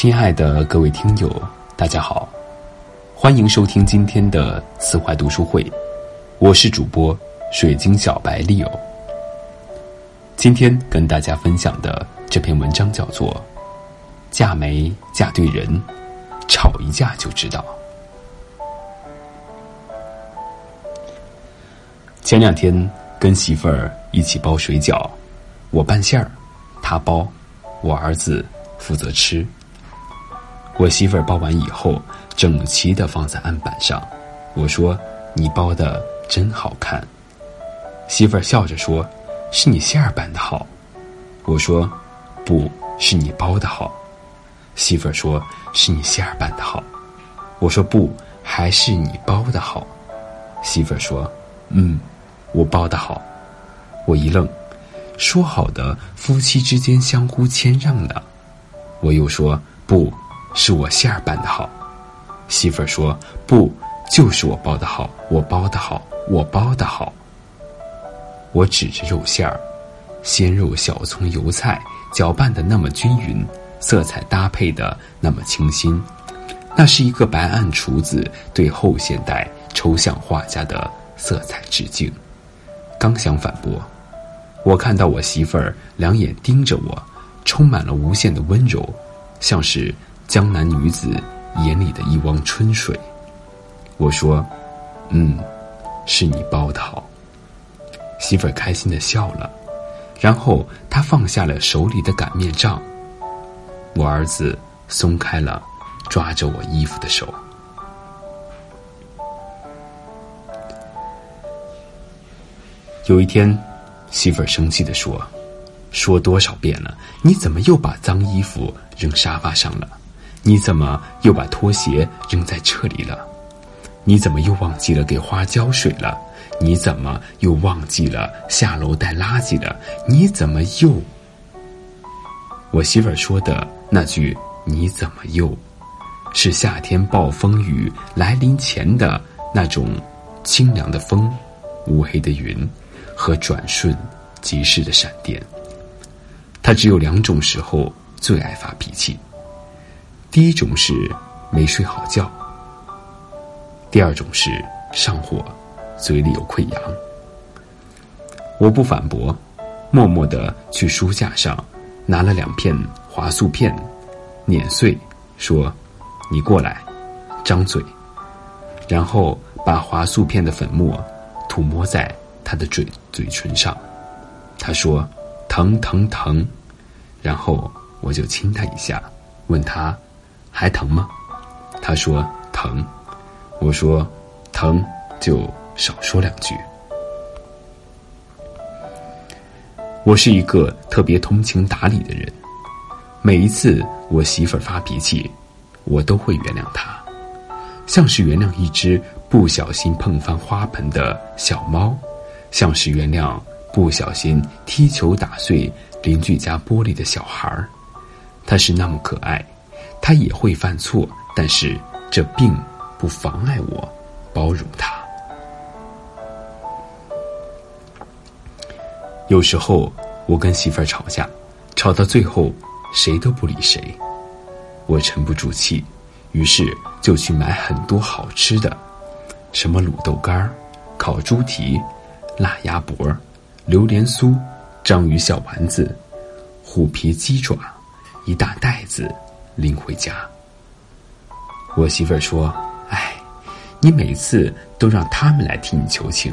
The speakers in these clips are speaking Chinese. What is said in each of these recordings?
亲爱的各位听友，大家好，欢迎收听今天的慈怀读书会，我是主播水晶小白 Leo。今天跟大家分享的这篇文章叫做《嫁没嫁对人》，吵一架就知道。前两天跟媳妇儿一起包水饺，我拌馅儿，她包，我儿子负责吃。我媳妇儿包完以后，整齐的放在案板上。我说：“你包的真好看。”媳妇儿笑着说：“是你馅儿拌的好。”我说：“不是你包的好。”媳妇儿说：“是你馅儿拌的好。”我说：“不，还是你包的好。”媳妇儿说：“嗯，我包的好。”我一愣，说好的夫妻之间相互谦让呢？我又说：“不。”是我馅儿拌的好，媳妇儿说不，就是我包的好，我包的好，我包的好。我指着肉馅儿，鲜肉、小葱、油菜搅拌的那么均匀，色彩搭配的那么清新，那是一个白案厨子对后现代抽象画家的色彩致敬。刚想反驳，我看到我媳妇儿两眼盯着我，充满了无限的温柔，像是。江南女子眼里的一汪春水，我说：“嗯，是你包的好。”媳妇儿开心的笑了，然后她放下了手里的擀面杖。我儿子松开了抓着我衣服的手。有一天，媳妇儿生气的说：“说多少遍了，你怎么又把脏衣服扔沙发上了？”你怎么又把拖鞋扔在这里了？你怎么又忘记了给花浇水了？你怎么又忘记了下楼带垃圾了？你怎么又……我媳妇儿说的那句“你怎么又”，是夏天暴风雨来临前的那种清凉的风、乌黑的云和转瞬即逝的闪电。他只有两种时候最爱发脾气。第一种是没睡好觉，第二种是上火，嘴里有溃疡。我不反驳，默默的去书架上拿了两片华素片，碾碎，说：“你过来，张嘴。”然后把华素片的粉末涂抹在他的嘴嘴唇上。他说：“疼疼疼。”然后我就亲他一下，问他。还疼吗？他说疼。我说疼就少说两句。我是一个特别通情达理的人，每一次我媳妇儿发脾气，我都会原谅她，像是原谅一只不小心碰翻花盆的小猫，像是原谅不小心踢球打碎邻居家玻璃的小孩儿。他是那么可爱。他也会犯错，但是这并不妨碍我包容他。有时候我跟媳妇儿吵架，吵到最后谁都不理谁，我沉不住气，于是就去买很多好吃的，什么卤豆干儿、烤猪蹄、辣鸭脖、榴莲酥、章鱼小丸子、虎皮鸡爪，一大袋子。拎回家。我媳妇儿说：“哎，你每次都让他们来替你求情，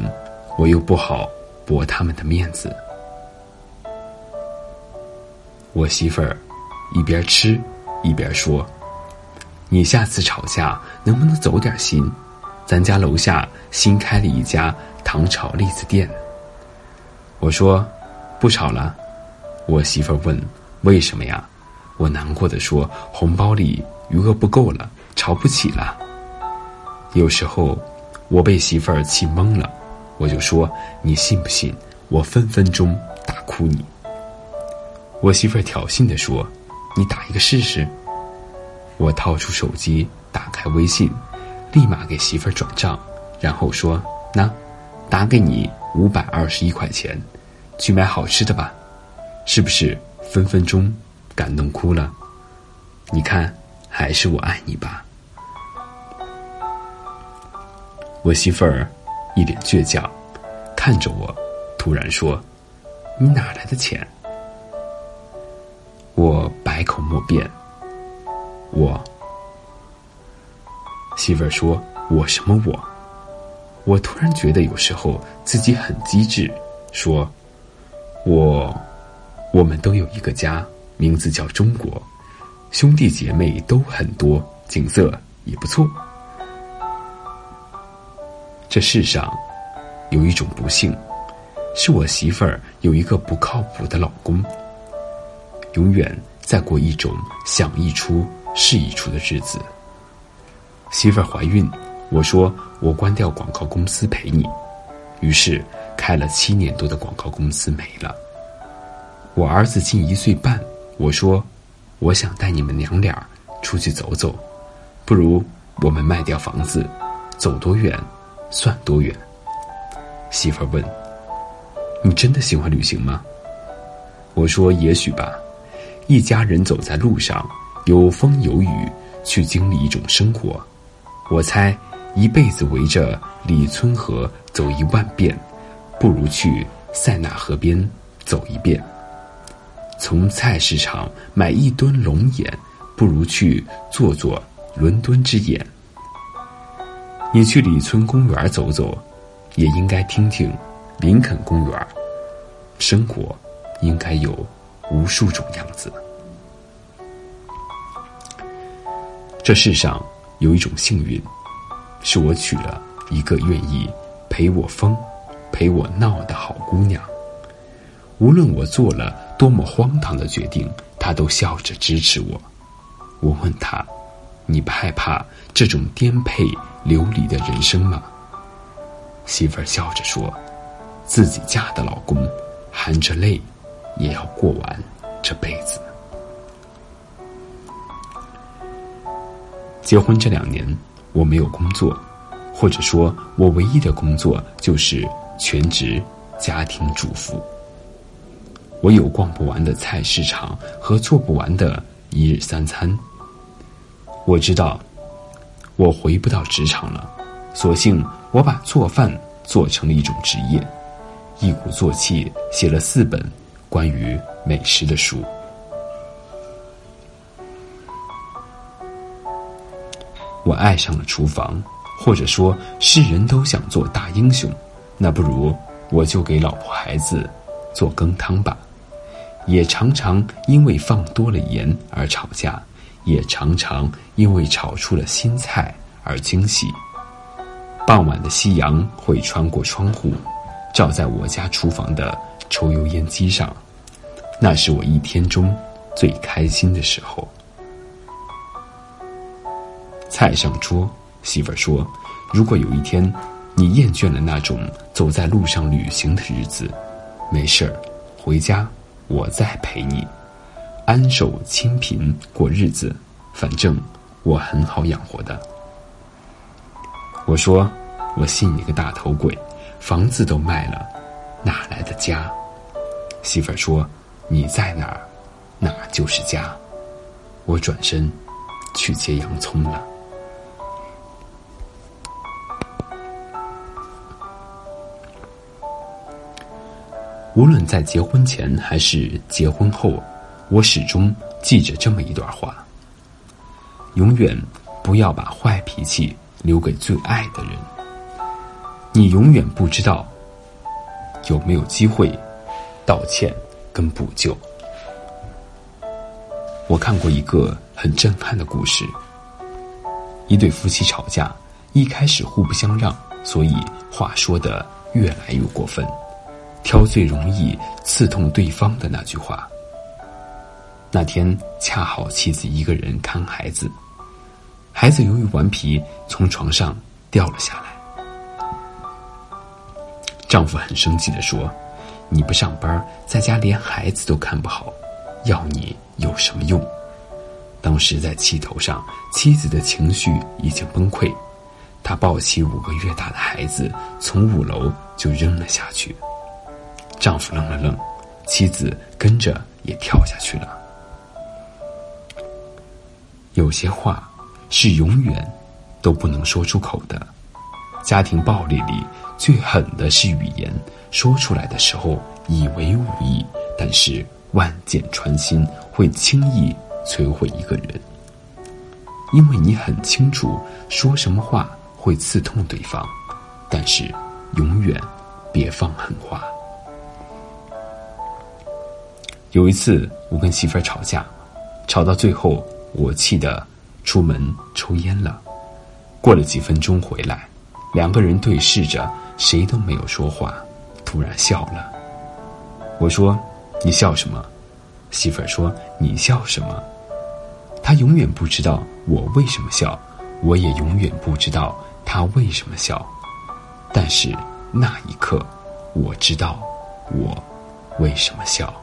我又不好驳他们的面子。”我媳妇儿一边吃一边说：“你下次吵架能不能走点心？咱家楼下新开了一家糖炒栗子店。”我说：“不吵了。”我媳妇儿问：“为什么呀？”我难过的说：“红包里余额不够了，吵不起了。”有时候我被媳妇儿气懵了，我就说：“你信不信我分分钟打哭你？”我媳妇儿挑衅的说：“你打一个试试。”我掏出手机，打开微信，立马给媳妇儿转账，然后说：“那，打给你五百二十一块钱，去买好吃的吧，是不是分分钟？”感动哭了，你看，还是我爱你吧。我媳妇儿一脸倔强，看着我，突然说：“你哪来的钱？”我百口莫辩。我媳妇儿说：“我什么我？”我突然觉得有时候自己很机智，说：“我，我们都有一个家，名字叫中国，兄弟姐妹都很多，景色也不错。这世上有一种不幸，是我媳妇儿有一个不靠谱的老公，永远在过一种想一出是一出的日子。媳妇儿怀孕。”我说：“我关掉广告公司陪你。”于是开了七年多的广告公司没了。我儿子近一岁半，我说：“我想带你们娘俩出去走走，不如我们卖掉房子，走多远算多远。”媳妇儿问：“你真的喜欢旅行吗？”我说：“也许吧。一家人走在路上，有风有雨，去经历一种生活。我猜。”一辈子围着李村河走一万遍，不如去塞纳河边走一遍。从菜市场买一吨龙眼，不如去做做伦敦之眼。你去李村公园走走，也应该听听林肯公园。生活应该有无数种样子。这世上有一种幸运。是我娶了一个愿意陪我疯、陪我闹的好姑娘。无论我做了多么荒唐的决定，他都笑着支持我。我问他：“你不害怕这种颠沛流离的人生吗？”媳妇儿笑着说：“自己嫁的老公，含着泪也要过完这辈子。”结婚这两年。我没有工作，或者说，我唯一的工作就是全职家庭主妇。我有逛不完的菜市场和做不完的一日三餐。我知道，我回不到职场了，索性我把做饭做成了一种职业，一鼓作气写了四本关于美食的书。我爱上了厨房，或者说是人都想做大英雄，那不如我就给老婆孩子做羹汤吧。也常常因为放多了盐而吵架，也常常因为炒出了新菜而惊喜。傍晚的夕阳会穿过窗户，照在我家厨房的抽油烟机上，那是我一天中最开心的时候。菜上桌，媳妇儿说：“如果有一天，你厌倦了那种走在路上旅行的日子，没事儿，回家，我再陪你，安守清贫过日子。反正我很好养活的。”我说：“我信你个大头鬼，房子都卖了，哪来的家？”媳妇儿说：“你在哪儿，哪就是家。”我转身去切洋葱了。无论在结婚前还是结婚后，我始终记着这么一段话：永远不要把坏脾气留给最爱的人。你永远不知道有没有机会道歉跟补救。我看过一个很震撼的故事：一对夫妻吵架，一开始互不相让，所以话说的越来越过分。挑最容易刺痛对方的那句话。那天恰好妻子一个人看孩子，孩子由于顽皮从床上掉了下来。丈夫很生气的说：“你不上班，在家连孩子都看不好，要你有什么用？”当时在气头上，妻子的情绪已经崩溃，她抱起五个月大的孩子，从五楼就扔了下去。丈夫愣了愣，妻子跟着也跳下去了。有些话是永远都不能说出口的。家庭暴力里最狠的是语言，说出来的时候以为无意，但是万箭穿心，会轻易摧毁一个人。因为你很清楚说什么话会刺痛对方，但是永远别放狠话。有一次，我跟媳妇儿吵架，吵到最后，我气得出门抽烟了。过了几分钟回来，两个人对视着，谁都没有说话，突然笑了。我说：“你笑什么？”媳妇儿说：“你笑什么？”他永远不知道我为什么笑，我也永远不知道他为什么笑。但是那一刻，我知道我为什么笑。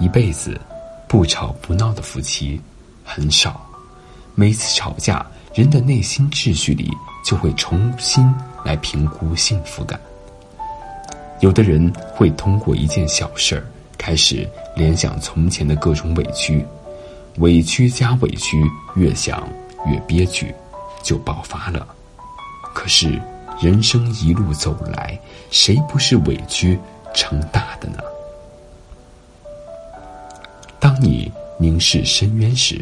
一辈子不吵不闹的夫妻很少，每次吵架，人的内心秩序里就会重新来评估幸福感。有的人会通过一件小事儿开始联想从前的各种委屈，委屈加委屈，越想越憋屈，就爆发了。可是人生一路走来，谁不是委屈成大的呢？你凝视深渊时，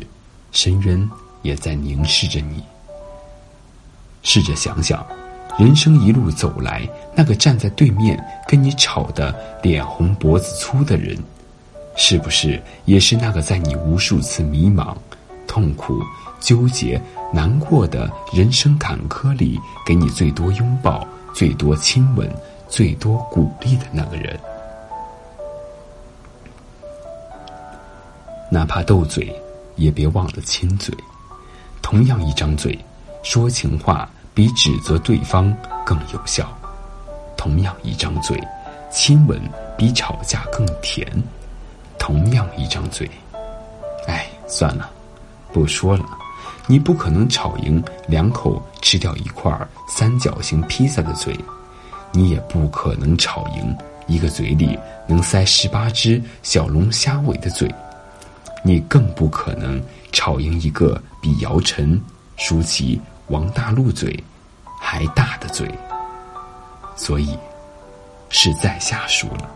深渊也在凝视着你。试着想想，人生一路走来，那个站在对面跟你吵得脸红脖子粗的人，是不是也是那个在你无数次迷茫、痛苦、纠结、难过的人生坎坷里，给你最多拥抱、最多亲吻、最多鼓励的那个人？哪怕斗嘴，也别忘了亲嘴。同样一张嘴，说情话比指责对方更有效。同样一张嘴，亲吻比吵架更甜。同样一张嘴，哎，算了，不说了。你不可能吵赢两口吃掉一块三角形披萨的嘴，你也不可能吵赢一个嘴里能塞十八只小龙虾尾的嘴。你更不可能吵赢一个比姚晨、舒淇、王大陆嘴还大的嘴，所以是在下输了，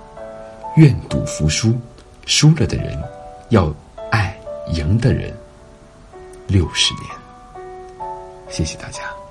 愿赌服输，输了的人要爱赢的人六十年。谢谢大家。